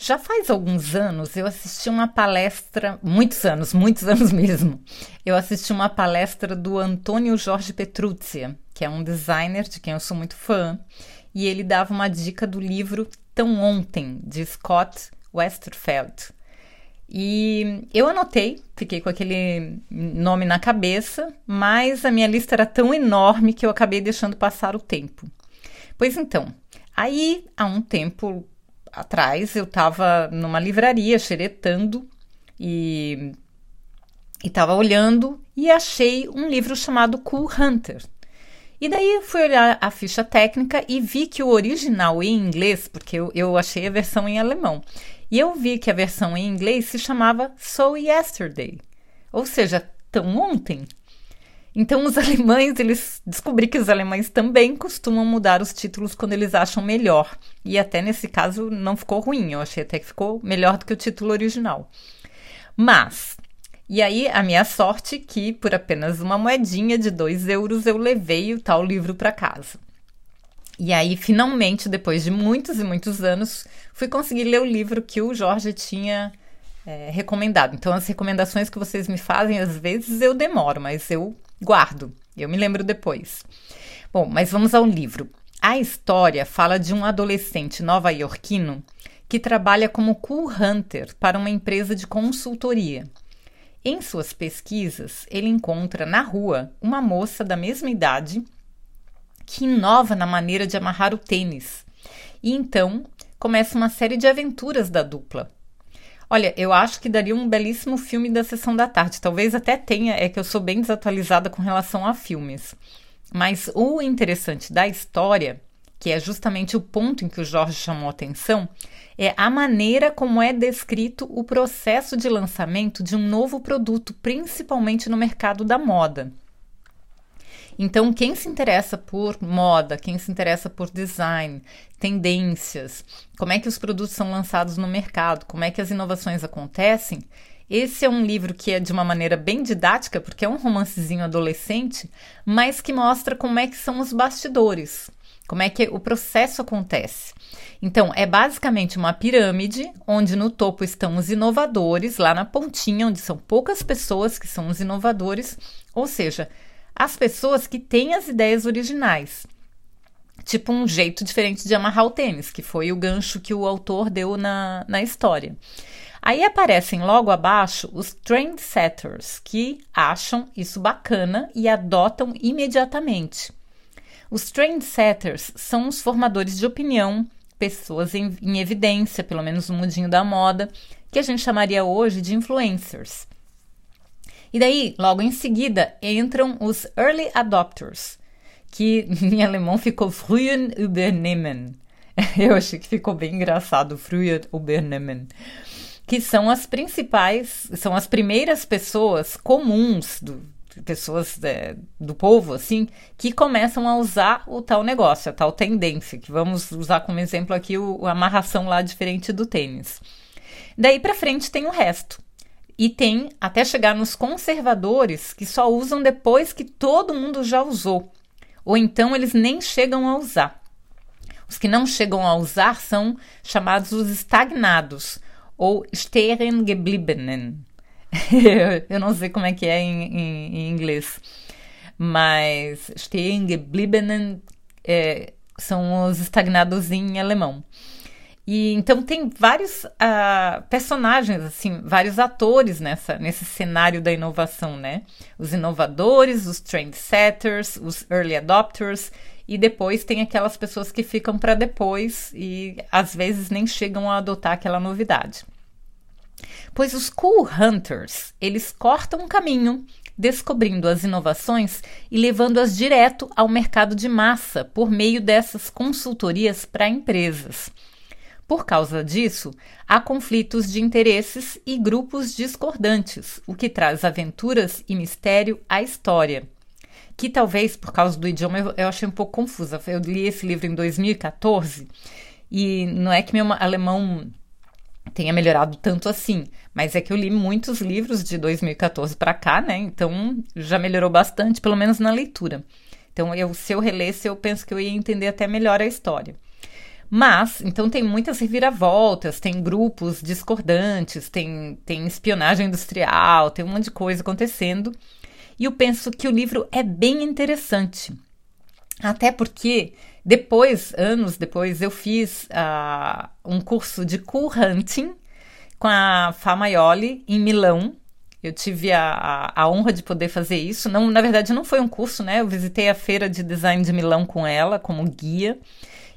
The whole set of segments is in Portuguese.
Já faz alguns anos eu assisti uma palestra, muitos anos, muitos anos mesmo. Eu assisti uma palestra do Antônio Jorge Petruzzi, que é um designer de quem eu sou muito fã, e ele dava uma dica do livro Tão Ontem, de Scott Westerfeld. E eu anotei, fiquei com aquele nome na cabeça, mas a minha lista era tão enorme que eu acabei deixando passar o tempo. Pois então, aí há um tempo atrás eu estava numa livraria xeretando e estava olhando e achei um livro chamado Cool Hunter. E daí fui olhar a ficha técnica e vi que o original em inglês, porque eu, eu achei a versão em alemão, e eu vi que a versão em inglês se chamava So Yesterday, ou seja, tão ontem. Então, os alemães, eles descobri que os alemães também costumam mudar os títulos quando eles acham melhor. E até nesse caso não ficou ruim, eu achei até que ficou melhor do que o título original. Mas, e aí a minha sorte que por apenas uma moedinha de 2 euros eu levei o tal livro para casa. E aí, finalmente, depois de muitos e muitos anos, fui conseguir ler o livro que o Jorge tinha é, recomendado. Então, as recomendações que vocês me fazem, às vezes eu demoro, mas eu guardo. Eu me lembro depois. Bom, mas vamos ao livro. A história fala de um adolescente nova-iorquino que trabalha como cool hunter para uma empresa de consultoria. Em suas pesquisas, ele encontra na rua uma moça da mesma idade que inova na maneira de amarrar o tênis. E então começa uma série de aventuras da dupla. Olha, eu acho que daria um belíssimo filme da sessão da tarde. Talvez até tenha, é que eu sou bem desatualizada com relação a filmes. Mas o interessante da história, que é justamente o ponto em que o Jorge chamou atenção, é a maneira como é descrito o processo de lançamento de um novo produto, principalmente no mercado da moda. Então, quem se interessa por moda, quem se interessa por design, tendências, como é que os produtos são lançados no mercado, como é que as inovações acontecem, esse é um livro que é de uma maneira bem didática, porque é um romancezinho adolescente, mas que mostra como é que são os bastidores, como é que o processo acontece. Então, é basicamente uma pirâmide, onde no topo estão os inovadores, lá na pontinha, onde são poucas pessoas que são os inovadores, ou seja, as pessoas que têm as ideias originais. Tipo um jeito diferente de amarrar o tênis, que foi o gancho que o autor deu na, na história. Aí aparecem logo abaixo os trendsetters, que acham isso bacana e adotam imediatamente. Os trendsetters são os formadores de opinião, pessoas em, em evidência, pelo menos no mundinho da moda, que a gente chamaria hoje de influencers. E daí, logo em seguida, entram os Early Adopters, que em alemão ficou Frühen übernehmen. Eu achei que ficou bem engraçado, Frühen übernehmen. Que são as principais, são as primeiras pessoas comuns do, pessoas é, do povo, assim, que começam a usar o tal negócio, a tal tendência, que vamos usar como exemplo aqui o, a amarração lá diferente do tênis. Daí para frente tem o resto. E tem até chegar nos conservadores que só usam depois que todo mundo já usou. Ou então eles nem chegam a usar. Os que não chegam a usar são chamados os estagnados, ou stehen gebliebenen. Eu não sei como é que é em, em, em inglês, mas stehen gebliebenen é, são os estagnados em alemão. E então tem vários uh, personagens, assim, vários atores nessa, nesse cenário da inovação, né? Os inovadores, os trendsetters, os early adopters, e depois tem aquelas pessoas que ficam para depois e às vezes nem chegam a adotar aquela novidade. Pois os cool hunters, eles cortam o caminho, descobrindo as inovações e levando-as direto ao mercado de massa por meio dessas consultorias para empresas. Por causa disso, há conflitos de interesses e grupos discordantes, o que traz aventuras e mistério à história. Que talvez, por causa do idioma, eu, eu achei um pouco confusa. Eu li esse livro em 2014 e não é que meu alemão tenha melhorado tanto assim, mas é que eu li muitos livros de 2014 para cá, né? Então já melhorou bastante, pelo menos na leitura. Então, eu, se eu relesse, eu penso que eu ia entender até melhor a história. Mas, então tem muitas reviravoltas, tem grupos discordantes, tem, tem espionagem industrial, tem um monte de coisa acontecendo. E eu penso que o livro é bem interessante. Até porque depois, anos depois, eu fiz uh, um curso de cool hunting com a Fá Maioli em Milão. Eu tive a, a, a, honra de poder fazer isso. Não, na verdade, não foi um curso, né? Eu visitei a feira de design de Milão com ela como guia.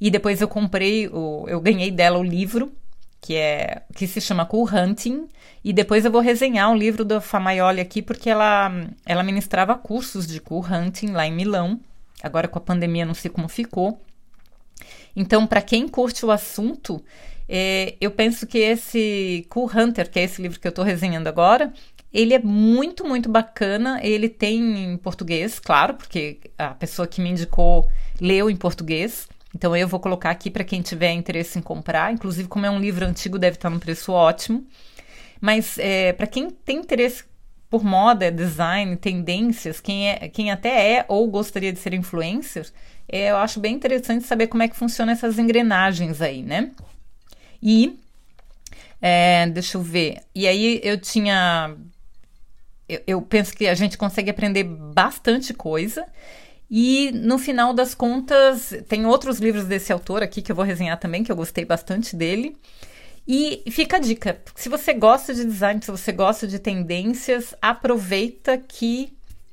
E depois eu comprei, o, eu ganhei dela o livro, que é que se chama Cool Hunting. E depois eu vou resenhar o livro da Famaioli aqui, porque ela, ela ministrava cursos de Cool Hunting lá em Milão. Agora com a pandemia não sei como ficou. Então, para quem curte o assunto, é, eu penso que esse Cool Hunter, que é esse livro que eu estou resenhando agora, ele é muito, muito bacana. Ele tem em português, claro, porque a pessoa que me indicou leu em português. Então eu vou colocar aqui para quem tiver interesse em comprar. Inclusive, como é um livro antigo, deve estar num preço ótimo. Mas é, para quem tem interesse por moda, design, tendências, quem, é, quem até é ou gostaria de ser influencer, é, eu acho bem interessante saber como é que funcionam essas engrenagens aí, né? E é, deixa eu ver. E aí eu tinha. Eu, eu penso que a gente consegue aprender bastante coisa. E no final das contas, tem outros livros desse autor aqui que eu vou resenhar também, que eu gostei bastante dele. E fica a dica: se você gosta de design, se você gosta de tendências, aproveita que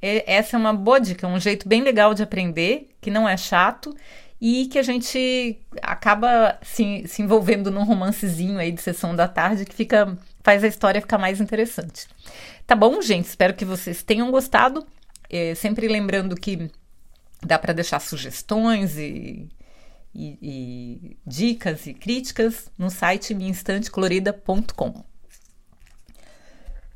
essa é uma boa dica, um jeito bem legal de aprender, que não é chato e que a gente acaba se, se envolvendo num romancezinho aí de sessão da tarde que fica faz a história ficar mais interessante. Tá bom, gente? Espero que vocês tenham gostado. É, sempre lembrando que Dá para deixar sugestões e, e, e, dicas e críticas no site minhainstantecolorida.com.